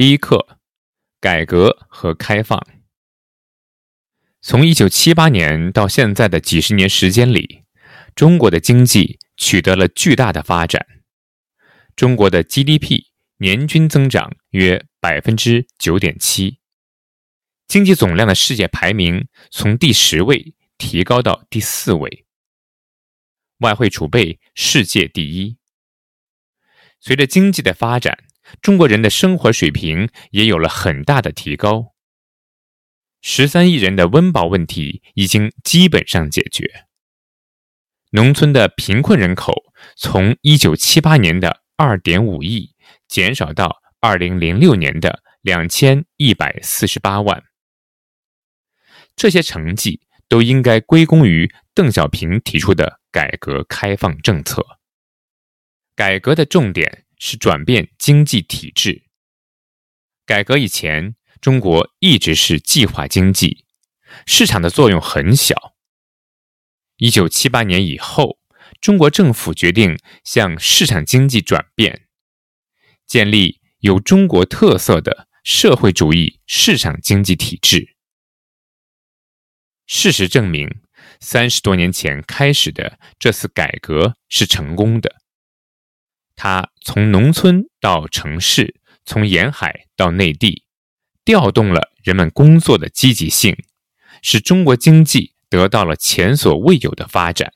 第一课：改革和开放。从一九七八年到现在的几十年时间里，中国的经济取得了巨大的发展。中国的 GDP 年均增长约百分之九点七，经济总量的世界排名从第十位提高到第四位，外汇储备世界第一。随着经济的发展，中国人的生活水平也有了很大的提高，十三亿人的温饱问题已经基本上解决，农村的贫困人口从一九七八年的二点五亿减少到二零零六年的两千一百四十八万。这些成绩都应该归功于邓小平提出的改革开放政策。改革的重点。是转变经济体制。改革以前，中国一直是计划经济，市场的作用很小。一九七八年以后，中国政府决定向市场经济转变，建立有中国特色的社会主义市场经济体制。事实证明，三十多年前开始的这次改革是成功的。它从农村到城市，从沿海到内地，调动了人们工作的积极性，使中国经济得到了前所未有的发展。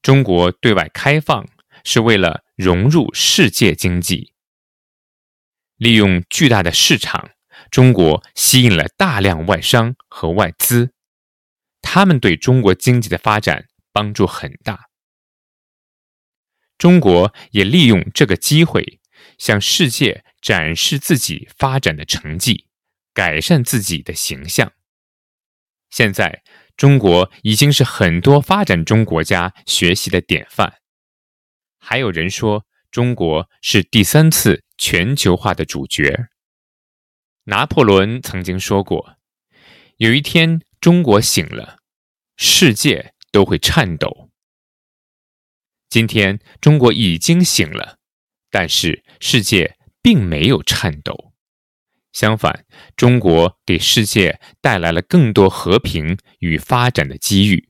中国对外开放是为了融入世界经济，利用巨大的市场，中国吸引了大量外商和外资，他们对中国经济的发展帮助很大。中国也利用这个机会，向世界展示自己发展的成绩，改善自己的形象。现在，中国已经是很多发展中国家学习的典范。还有人说，中国是第三次全球化的主角。拿破仑曾经说过：“有一天，中国醒了，世界都会颤抖。”今天中国已经醒了，但是世界并没有颤抖。相反，中国给世界带来了更多和平与发展的机遇。